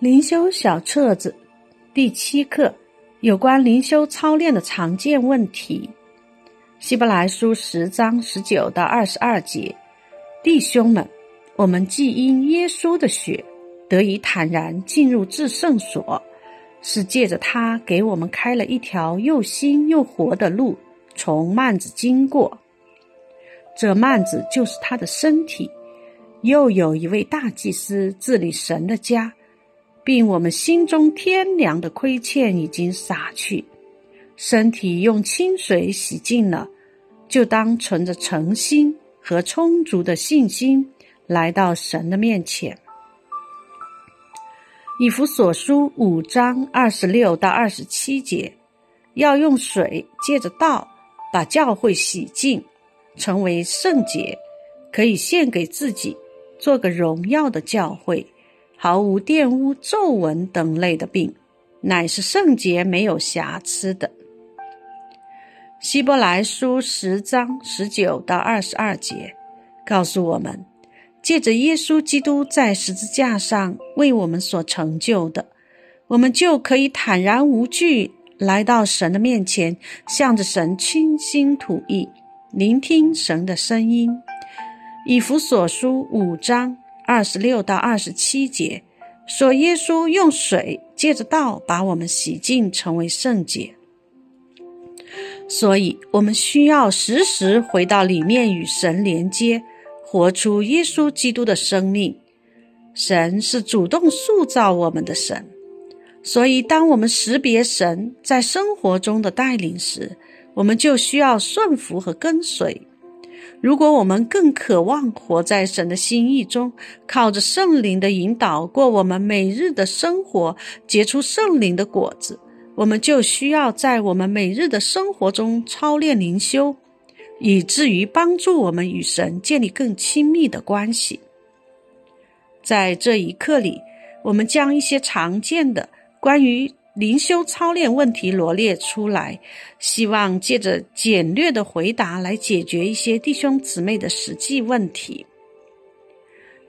灵修小册子第七课，有关灵修操练的常见问题。希伯来书十章十九到二十二节，弟兄们，我们既因耶稣的血得以坦然进入至圣所，是借着他给我们开了一条又新又活的路，从幔子经过。这幔子就是他的身体。又有一位大祭司治理神的家。并我们心中天良的亏欠已经洒去，身体用清水洗净了，就当存着诚心和充足的信心来到神的面前。以弗所书五章二十六到二十七节，要用水借着道把教会洗净，成为圣洁，可以献给自己，做个荣耀的教会。毫无玷污、皱纹等类的病，乃是圣洁、没有瑕疵的。希伯来书十章十九到二十二节告诉我们，借着耶稣基督在十字架上为我们所成就的，我们就可以坦然无惧来到神的面前，向着神倾心吐意，聆听神的声音。以弗所书五章。二十六到二十七节说，耶稣用水借着道把我们洗净，成为圣洁。所以，我们需要时时回到里面与神连接，活出耶稣基督的生命。神是主动塑造我们的神，所以当我们识别神在生活中的带领时，我们就需要顺服和跟随。如果我们更渴望活在神的心意中，靠着圣灵的引导过我们每日的生活，结出圣灵的果子，我们就需要在我们每日的生活中操练灵修，以至于帮助我们与神建立更亲密的关系。在这一课里，我们将一些常见的关于。灵修操练问题罗列出来，希望借着简略的回答来解决一些弟兄姊妹的实际问题。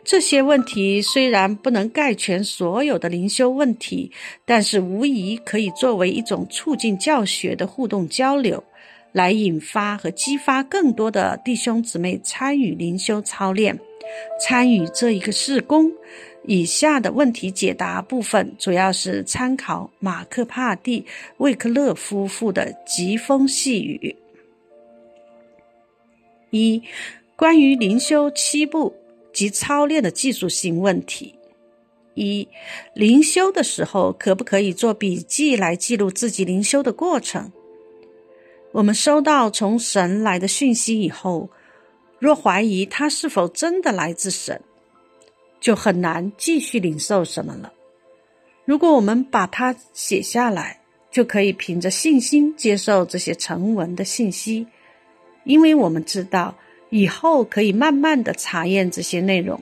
这些问题虽然不能概全所有的灵修问题，但是无疑可以作为一种促进教学的互动交流，来引发和激发更多的弟兄姊妹参与灵修操练，参与这一个事工。以下的问题解答部分主要是参考马克·帕蒂·魏克勒夫妇的疾风细雨。一、关于灵修七步及操练的技术性问题。一、灵修的时候可不可以做笔记来记录自己灵修的过程？我们收到从神来的讯息以后，若怀疑它是否真的来自神。就很难继续领受什么了。如果我们把它写下来，就可以凭着信心接受这些成文的信息，因为我们知道以后可以慢慢的查验这些内容。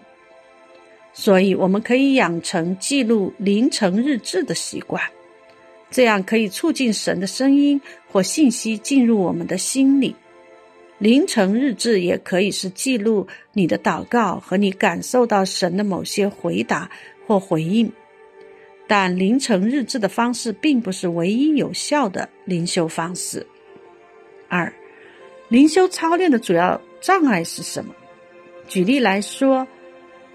所以，我们可以养成记录凌晨日志的习惯，这样可以促进神的声音或信息进入我们的心里。凌晨日志也可以是记录你的祷告和你感受到神的某些回答或回应，但凌晨日志的方式并不是唯一有效的灵修方式。二，灵修操练的主要障碍是什么？举例来说，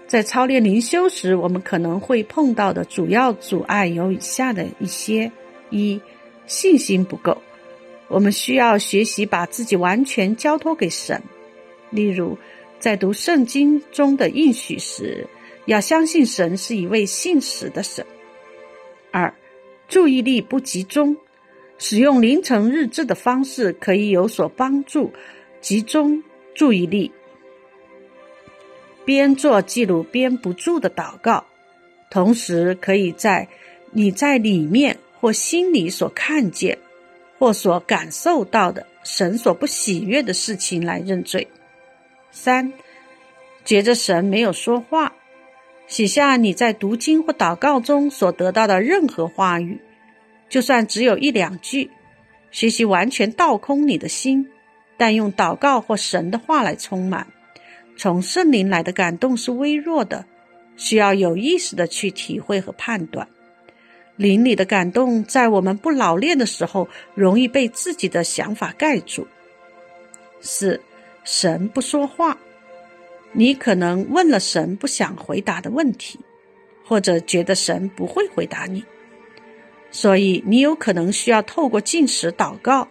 在操练灵修时，我们可能会碰到的主要阻碍有以下的一些：一，信心不够。我们需要学习把自己完全交托给神。例如，在读圣经中的应许时，要相信神是一位信实的神。二，注意力不集中，使用凌晨日志的方式可以有所帮助，集中注意力。边做记录边不住的祷告，同时可以在你在里面或心里所看见。或所感受到的神所不喜悦的事情来认罪。三，觉着神没有说话，写下你在读经或祷告中所得到的任何话语，就算只有一两句。学习完全倒空你的心，但用祷告或神的话来充满。从圣灵来的感动是微弱的，需要有意识的去体会和判断。灵里的感动，在我们不老练的时候，容易被自己的想法盖住。四，神不说话，你可能问了神不想回答的问题，或者觉得神不会回答你，所以你有可能需要透过进食祷告，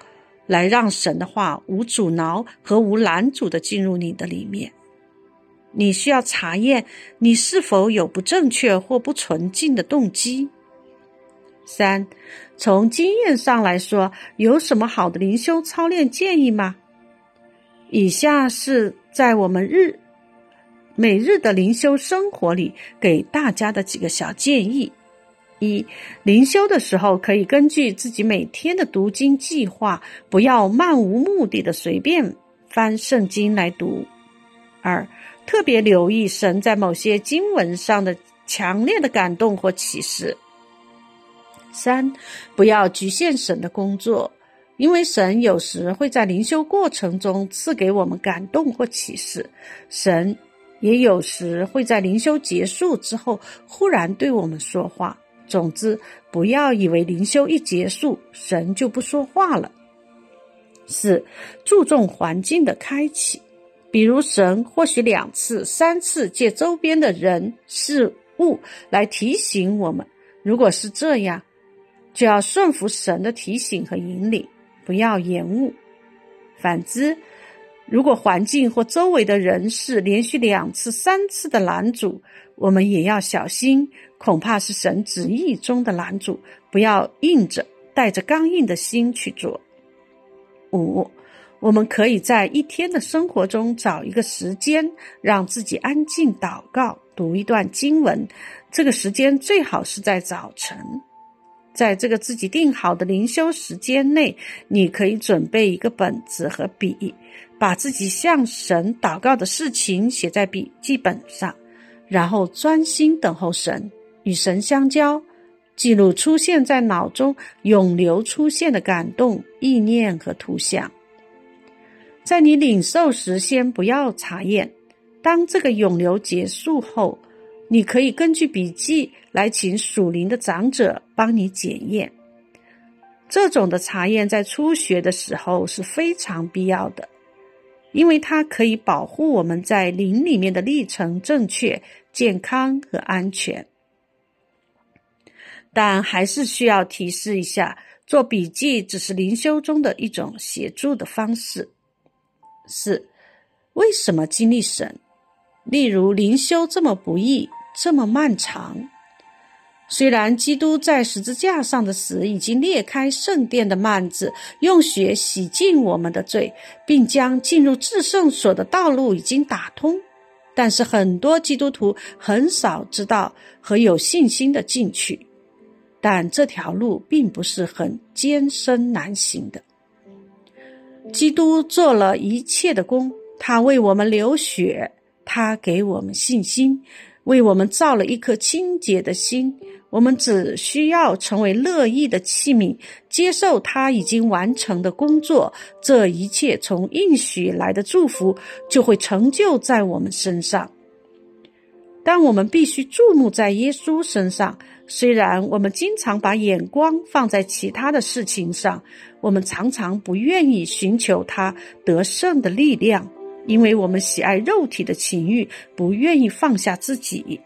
来让神的话无阻挠和无拦阻的进入你的里面。你需要查验你是否有不正确或不纯净的动机。三，从经验上来说，有什么好的灵修操练建议吗？以下是在我们日每日的灵修生活里给大家的几个小建议：一，灵修的时候可以根据自己每天的读经计划，不要漫无目的的随便翻圣经来读；二，特别留意神在某些经文上的强烈的感动或启示。三，不要局限神的工作，因为神有时会在灵修过程中赐给我们感动或启示，神也有时会在灵修结束之后忽然对我们说话。总之，不要以为灵修一结束，神就不说话了。四，注重环境的开启，比如神或许两次、三次借周边的人事物来提醒我们。如果是这样，就要顺服神的提醒和引领，不要延误。反之，如果环境或周围的人事连续两次、三次的拦阻，我们也要小心，恐怕是神旨意中的拦阻，不要硬着带着刚硬的心去做。五，我们可以在一天的生活中找一个时间，让自己安静祷告，读一段经文。这个时间最好是在早晨。在这个自己定好的灵修时间内，你可以准备一个本子和笔，把自己向神祷告的事情写在笔记本上，然后专心等候神，与神相交，记录出现在脑中永流出现的感动、意念和图像。在你领受时，先不要查验。当这个永流结束后。你可以根据笔记来请属灵的长者帮你检验。这种的查验在初学的时候是非常必要的，因为它可以保护我们在灵里面的历程正确、健康和安全。但还是需要提示一下，做笔记只是灵修中的一种协助的方式。四，为什么经历神？例如灵修这么不易，这么漫长。虽然基督在十字架上的死已经裂开圣殿的幔子，用血洗净我们的罪，并将进入至圣所的道路已经打通，但是很多基督徒很少知道和有信心的进去。但这条路并不是很艰深难行的。基督做了一切的功，他为我们流血。他给我们信心，为我们造了一颗清洁的心。我们只需要成为乐意的器皿，接受他已经完成的工作。这一切从应许来的祝福就会成就在我们身上。但我们必须注目在耶稣身上。虽然我们经常把眼光放在其他的事情上，我们常常不愿意寻求他得胜的力量。因为我们喜爱肉体的情欲，不愿意放下自己。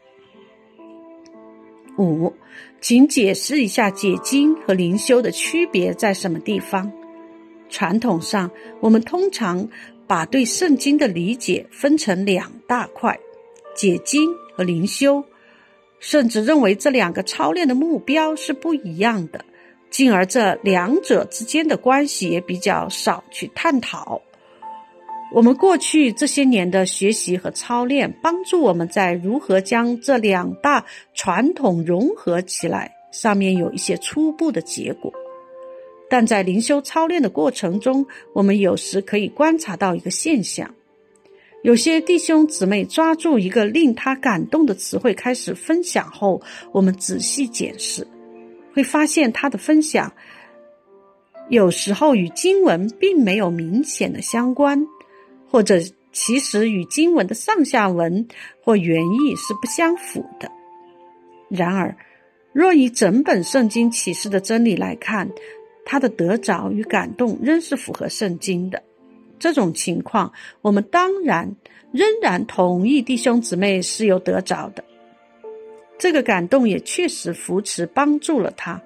五，请解释一下解经和灵修的区别在什么地方？传统上，我们通常把对圣经的理解分成两大块：解经和灵修，甚至认为这两个操练的目标是不一样的，进而这两者之间的关系也比较少去探讨。我们过去这些年的学习和操练，帮助我们在如何将这两大传统融合起来上面有一些初步的结果。但在灵修操练的过程中，我们有时可以观察到一个现象：有些弟兄姊妹抓住一个令他感动的词汇开始分享后，我们仔细检视，会发现他的分享有时候与经文并没有明显的相关。或者其实与经文的上下文或原意是不相符的。然而，若以整本圣经启示的真理来看，他的得着与感动仍是符合圣经的。这种情况，我们当然仍然同意弟兄姊妹是有得着的。这个感动也确实扶持帮助了他，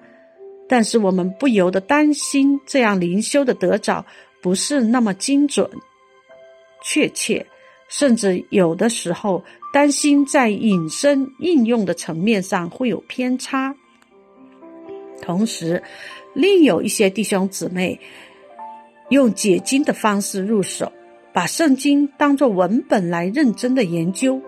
但是我们不由得担心，这样灵修的得着不是那么精准、确切，甚至有的时候担心在引申应用的层面上会有偏差。同时，另有一些弟兄姊妹用解经的方式入手，把圣经当作文本来认真的研究。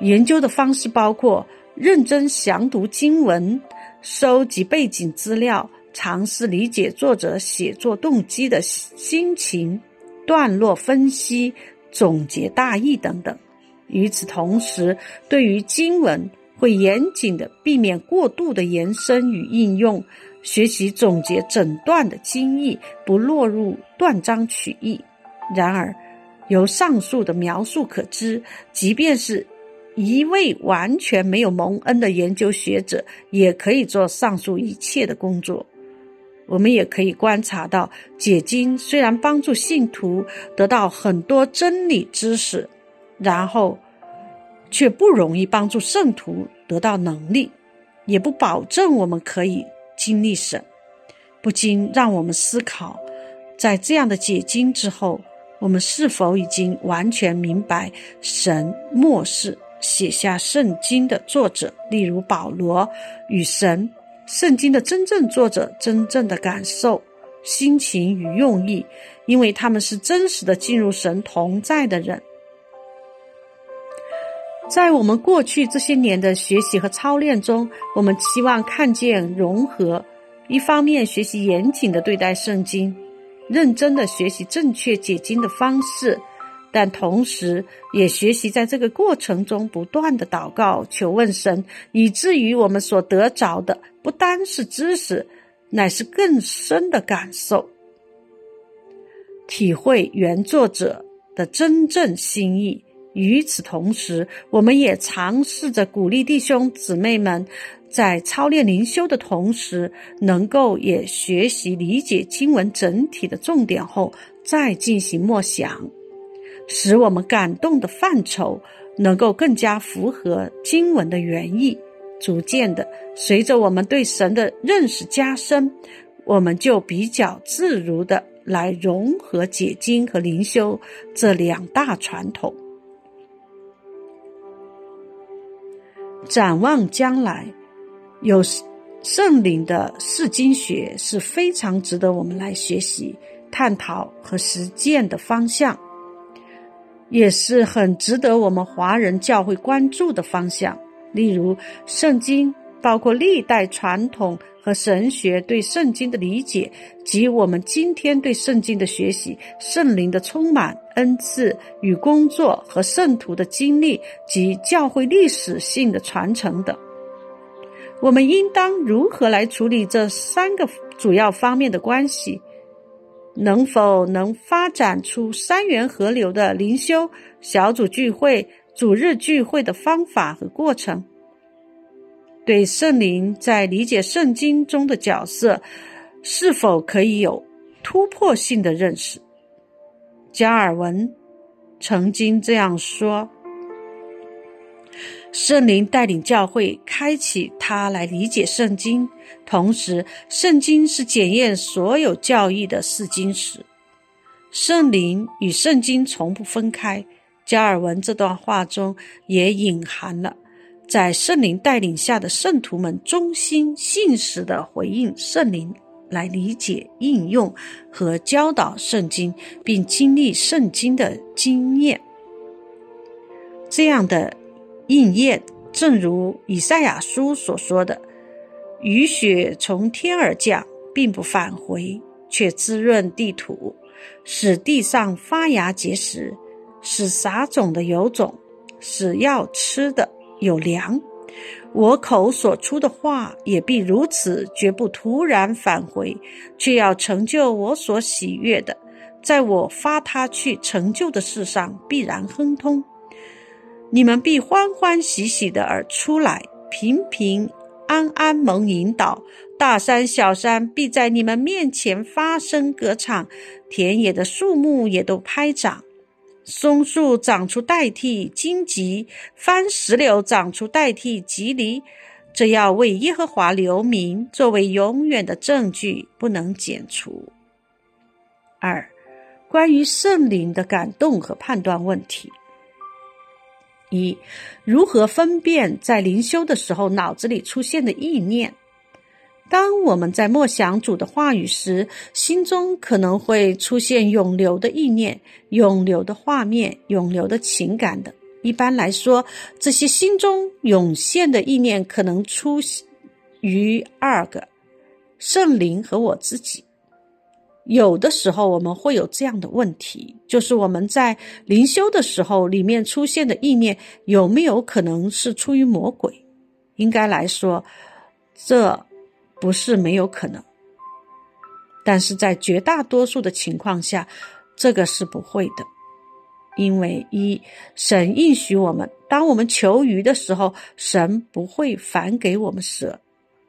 研究的方式包括认真详读经文、收集背景资料、尝试理解作者写作动机的心情、段落分析、总结大意等等。与此同时，对于经文会严谨的避免过度的延伸与应用。学习总结整段的经义，不落入断章取义。然而，由上述的描述可知，即便是一位完全没有蒙恩的研究学者，也可以做上述一切的工作。我们也可以观察到，解经虽然帮助信徒得到很多真理知识，然后却不容易帮助圣徒得到能力，也不保证我们可以。经历神，不禁让我们思考：在这样的解经之后，我们是否已经完全明白神末世写下圣经的作者，例如保罗与神圣经的真正作者真正的感受、心情与用意？因为他们是真实的进入神同在的人。在我们过去这些年的学习和操练中，我们期望看见融合：一方面学习严谨的对待圣经，认真的学习正确解经的方式，但同时也学习在这个过程中不断的祷告、求问神，以至于我们所得着的不单是知识，乃是更深的感受，体会原作者的真正心意。与此同时，我们也尝试着鼓励弟兄姊妹们，在操练灵修的同时，能够也学习理解经文整体的重点后，再进行默想，使我们感动的范畴能够更加符合经文的原意。逐渐的，随着我们对神的认识加深，我们就比较自如的来融合解经和灵修这两大传统。展望将来，有圣灵的释经学是非常值得我们来学习、探讨和实践的方向，也是很值得我们华人教会关注的方向。例如，圣经包括历代传统。和神学对圣经的理解，及我们今天对圣经的学习、圣灵的充满、恩赐与工作和圣徒的经历及教会历史性的传承等，我们应当如何来处理这三个主要方面的关系？能否能发展出三元合流的灵修小组聚会、主日聚会的方法和过程？对圣灵在理解圣经中的角色，是否可以有突破性的认识？加尔文曾经这样说：“圣灵带领教会开启他来理解圣经，同时，圣经是检验所有教义的试金石。圣灵与圣经从不分开。”加尔文这段话中也隐含了。在圣灵带领下的圣徒们忠心信实的回应圣灵，来理解、应用和教导圣经，并经历圣经的经验。这样的应验，正如以赛亚书所说的：“雨雪从天而降，并不返回，却滋润地土，使地上发芽结实，使撒种的有种，使要吃的。”有粮，我口所出的话也必如此，绝不突然返回，却要成就我所喜悦的，在我发他去成就的事上必然亨通。你们必欢欢喜喜的而出来，平平安安蒙引导。大山小山必在你们面前发声歌唱，田野的树木也都拍掌。松树长出代替荆棘，番石榴长出代替棘藜。这要为耶和华留名，作为永远的证据，不能剪除。二、关于圣灵的感动和判断问题。一、如何分辨在灵修的时候脑子里出现的意念？当我们在默想主的话语时，心中可能会出现涌流的意念、涌流的画面、涌流的情感的。一般来说，这些心中涌现的意念可能出于二个：圣灵和我自己。有的时候我们会有这样的问题，就是我们在灵修的时候，里面出现的意念有没有可能是出于魔鬼？应该来说，这不是没有可能，但是在绝大多数的情况下，这个是不会的，因为一神应许我们，当我们求鱼的时候，神不会反给我们蛇。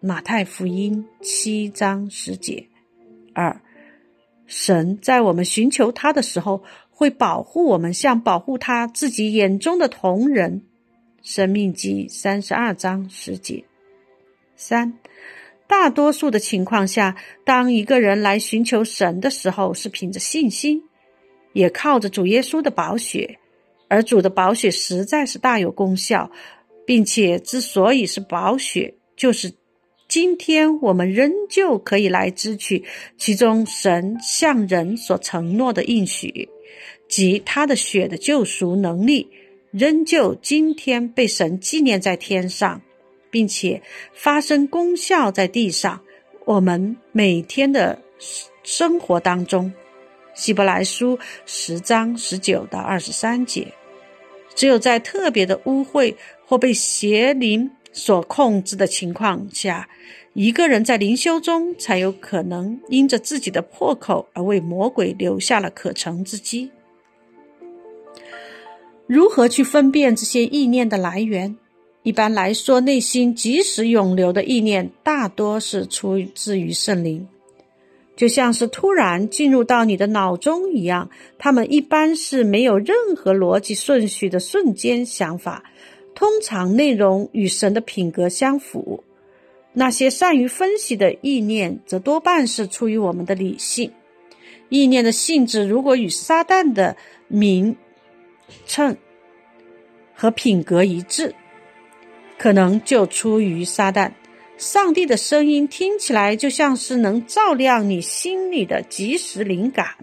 马太福音七章十节。二。神在我们寻求他的时候，会保护我们，像保护他自己眼中的同人。生命记三十二章十节。三，大多数的情况下，当一个人来寻求神的时候，是凭着信心，也靠着主耶稣的宝血，而主的宝血实在是大有功效，并且之所以是宝血，就是。今天我们仍旧可以来支取其中神向人所承诺的应许，及他的血的救赎能力，仍旧今天被神纪念在天上，并且发生功效在地上。我们每天的生活当中，希伯来书十章十九到二十三节，只有在特别的污秽或被邪灵。所控制的情况下，一个人在灵修中才有可能因着自己的破口而为魔鬼留下了可乘之机。如何去分辨这些意念的来源？一般来说，内心即时涌流的意念大多是出自于圣灵，就像是突然进入到你的脑中一样。他们一般是没有任何逻辑顺序的瞬间想法。通常内容与神的品格相符，那些善于分析的意念，则多半是出于我们的理性。意念的性质如果与撒旦的名称和品格一致，可能就出于撒旦。上帝的声音听起来就像是能照亮你心里的及时灵感，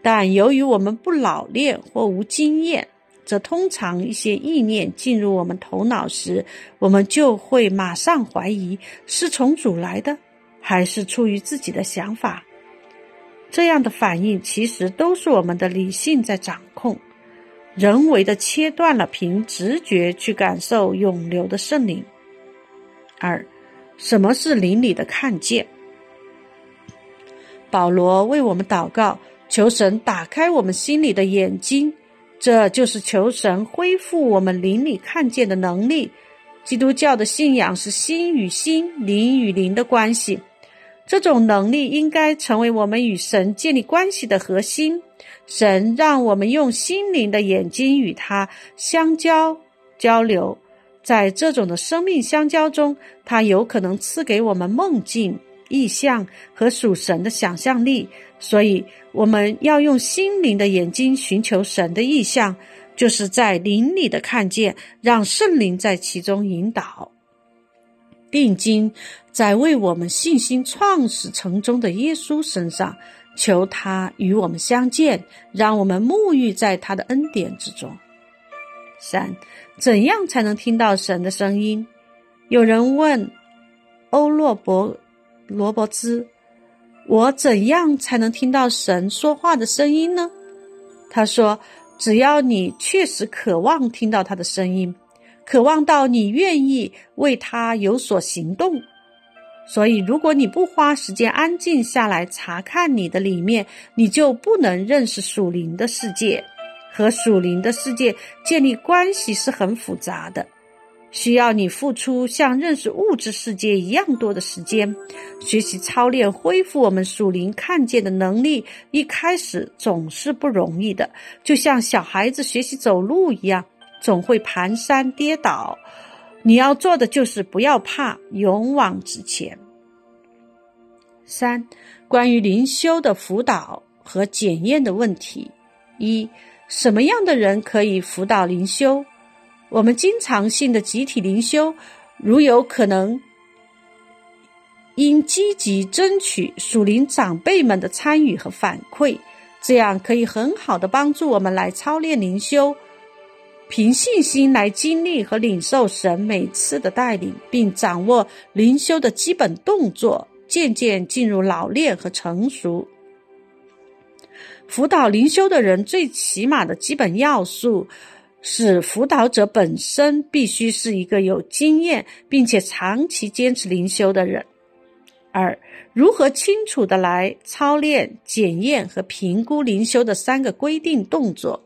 但由于我们不老练或无经验。则通常一些意念进入我们头脑时，我们就会马上怀疑是从主来的，还是出于自己的想法。这样的反应其实都是我们的理性在掌控，人为的切断了凭直觉去感受永流的圣灵。二，什么是灵里的看见？保罗为我们祷告，求神打开我们心里的眼睛。这就是求神恢复我们灵里看见的能力。基督教的信仰是心与心、灵与灵的关系，这种能力应该成为我们与神建立关系的核心。神让我们用心灵的眼睛与他相交交流，在这种的生命相交中，他有可能赐给我们梦境、意象和属神的想象力。所以，我们要用心灵的眼睛寻求神的意象，就是在灵里的看见，让圣灵在其中引导，并经在为我们信心创始成终的耶稣身上，求他与我们相见，让我们沐浴在他的恩典之中。三，怎样才能听到神的声音？有人问欧洛伯罗伯兹。我怎样才能听到神说话的声音呢？他说：“只要你确实渴望听到他的声音，渴望到你愿意为他有所行动，所以，如果你不花时间安静下来查看你的里面，你就不能认识属灵的世界。和属灵的世界建立关系是很复杂的，需要你付出像认识物质世界一样多的时间。学习操练恢复我们属灵看见的能力，一开始总是不容易的，就像小孩子学习走路一样，总会蹒跚跌倒。你要做的就是不要怕，勇往直前。三、关于灵修的辅导和检验的问题：一、什么样的人可以辅导灵修？我们经常性的集体灵修，如有可能，应积极争取属灵长辈们的参与和反馈，这样可以很好的帮助我们来操练灵修。凭信心来经历和领受神每次的带领，并掌握灵修的基本动作，渐渐进入老练和成熟。辅导灵修的人最起码的基本要素使，辅导者本身必须是一个有经验并且长期坚持灵修的人。二、如何清楚的来操练、检验和评估灵修的三个规定动作？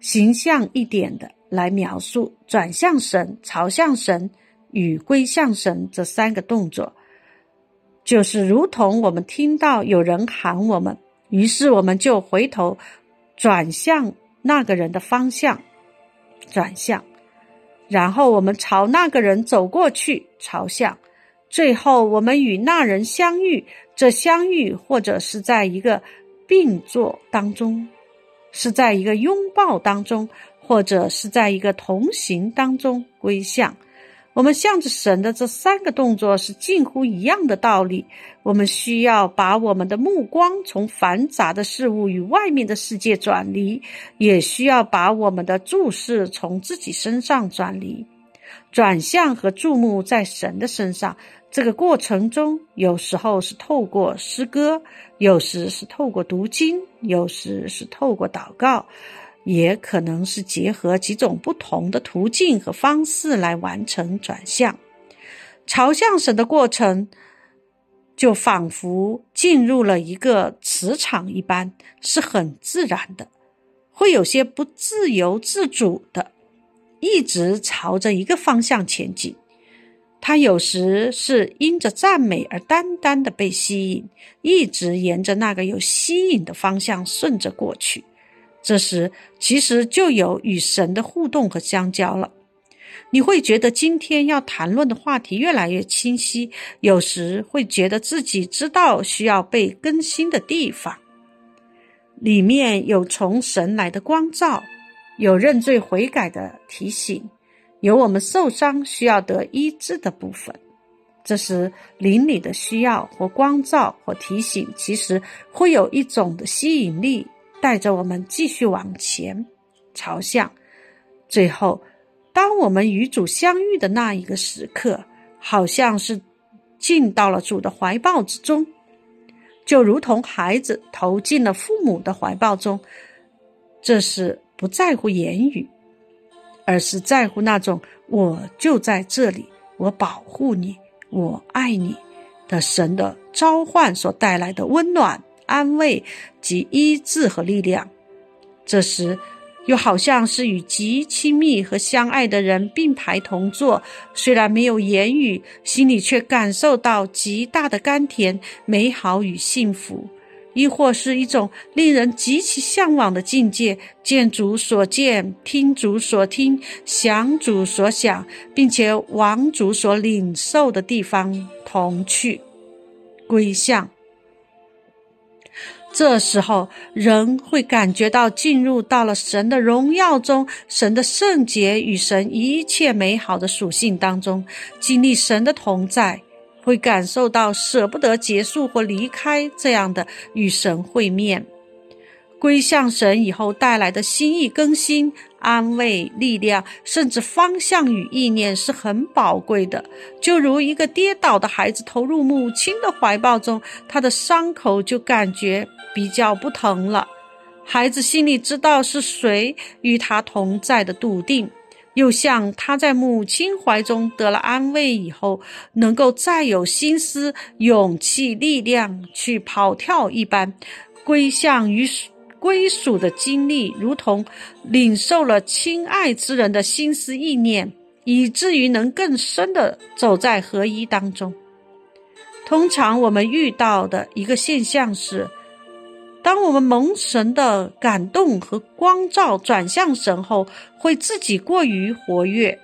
形象一点的来描述转向神、朝向神与归向神这三个动作，就是如同我们听到有人喊我们，于是我们就回头转向那个人的方向，转向，然后我们朝那个人走过去，朝向，最后我们与那人相遇。这相遇或者是在一个并坐当中。是在一个拥抱当中，或者是在一个同行当中归向。我们向着神的这三个动作是近乎一样的道理。我们需要把我们的目光从繁杂的事物与外面的世界转离，也需要把我们的注视从自己身上转离，转向和注目在神的身上。这个过程中，有时候是透过诗歌，有时是透过读经，有时是透过祷告，也可能是结合几种不同的途径和方式来完成转向。朝向神的过程，就仿佛进入了一个磁场一般，是很自然的，会有些不自由自主的，一直朝着一个方向前进。他有时是因着赞美而单单的被吸引，一直沿着那个有吸引的方向顺着过去。这时，其实就有与神的互动和相交了。你会觉得今天要谈论的话题越来越清晰，有时会觉得自己知道需要被更新的地方。里面有从神来的光照，有认罪悔改的提醒。有我们受伤需要得医治的部分，这时邻里的需要或光照或提醒，其实会有一种的吸引力，带着我们继续往前朝向。最后，当我们与主相遇的那一个时刻，好像是进到了主的怀抱之中，就如同孩子投进了父母的怀抱中。这是不在乎言语。而是在乎那种我就在这里，我保护你，我爱你的神的召唤所带来的温暖、安慰及医治和力量。这时，又好像是与极亲密和相爱的人并排同坐，虽然没有言语，心里却感受到极大的甘甜、美好与幸福。亦或是一种令人极其向往的境界，见主所见，听主所听，想主所想，并且往主所领受的地方同去归向。这时候，人会感觉到进入到了神的荣耀中，神的圣洁与神一切美好的属性当中，经历神的同在。会感受到舍不得结束或离开这样的与神会面，归向神以后带来的心意更新、安慰、力量，甚至方向与意念是很宝贵的。就如一个跌倒的孩子投入母亲的怀抱中，他的伤口就感觉比较不疼了。孩子心里知道是谁与他同在的笃定。又像他在母亲怀中得了安慰以后，能够再有心思、勇气、力量去跑跳一般，归向于归属的经历，如同领受了亲爱之人的心思意念，以至于能更深的走在合一当中。通常我们遇到的一个现象是。当我们蒙神的感动和光照转向神后，会自己过于活跃，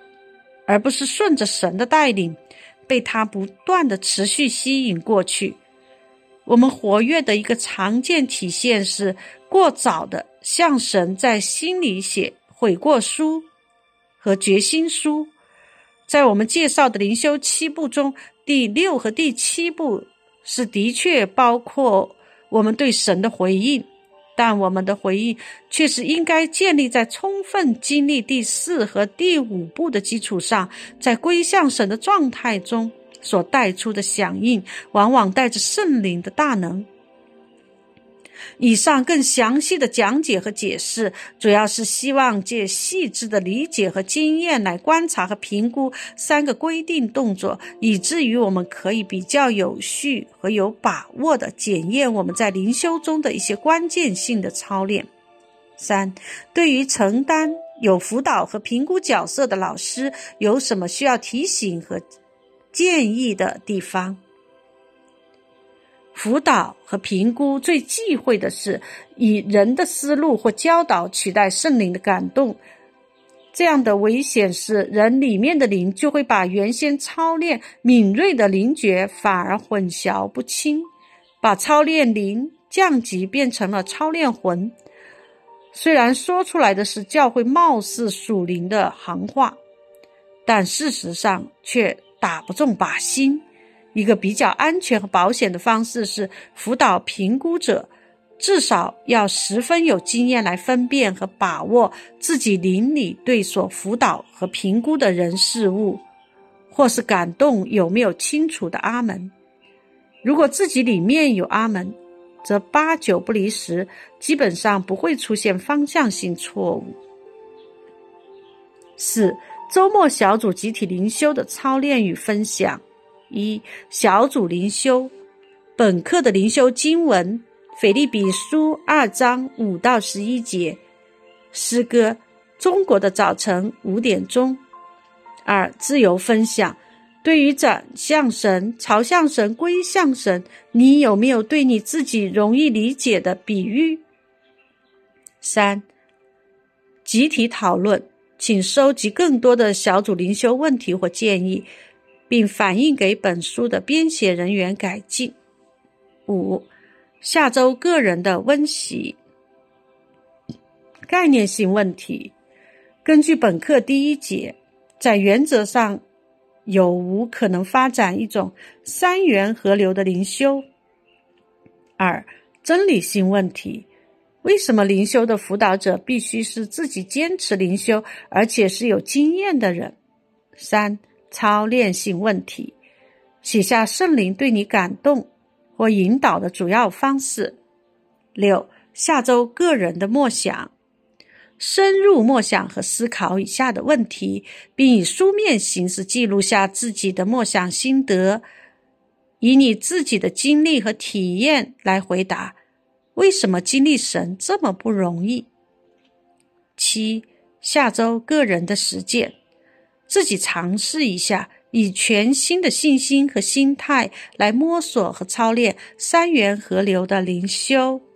而不是顺着神的带领，被他不断的持续吸引过去。我们活跃的一个常见体现是过早的向神在心里写悔过书和决心书。在我们介绍的灵修七步中，第六和第七步是的确包括。我们对神的回应，但我们的回应却是应该建立在充分经历第四和第五步的基础上，在归向神的状态中所带出的响应，往往带着圣灵的大能。以上更详细的讲解和解释，主要是希望借细致的理解和经验来观察和评估三个规定动作，以至于我们可以比较有序和有把握的检验我们在灵修中的一些关键性的操练。三，对于承担有辅导和评估角色的老师，有什么需要提醒和建议的地方？辅导和评估最忌讳的是以人的思路或教导取代圣灵的感动，这样的危险是人里面的灵就会把原先操练敏锐的灵觉反而混淆不清，把操练灵降级变成了操练魂。虽然说出来的是教会貌似属灵的行话，但事实上却打不中靶心。一个比较安全和保险的方式是，辅导评估者至少要十分有经验来分辨和把握自己邻里对所辅导和评估的人事物，或是感动有没有清楚的阿门。如果自己里面有阿门，则八九不离十，基本上不会出现方向性错误。四周末小组集体灵修的操练与分享。一小组灵修，本课的灵修经文：腓立比书二章五到十一节，诗歌：中国的早晨五点钟。二自由分享，对于转向神、朝向神、归向神，你有没有对你自己容易理解的比喻？三集体讨论，请收集更多的小组灵修问题或建议。并反映给本书的编写人员改进。五、下周个人的温习概念性问题。根据本课第一节，在原则上有无可能发展一种三元合流的灵修？二、真理性问题：为什么灵修的辅导者必须是自己坚持灵修，而且是有经验的人？三。操练性问题，写下圣灵对你感动或引导的主要方式。六下周个人的默想，深入默想和思考以下的问题，并以书面形式记录下自己的默想心得，以你自己的经历和体验来回答：为什么经历神这么不容易？七下周个人的实践。自己尝试一下，以全新的信心和心态来摸索和操练三元河流的灵修。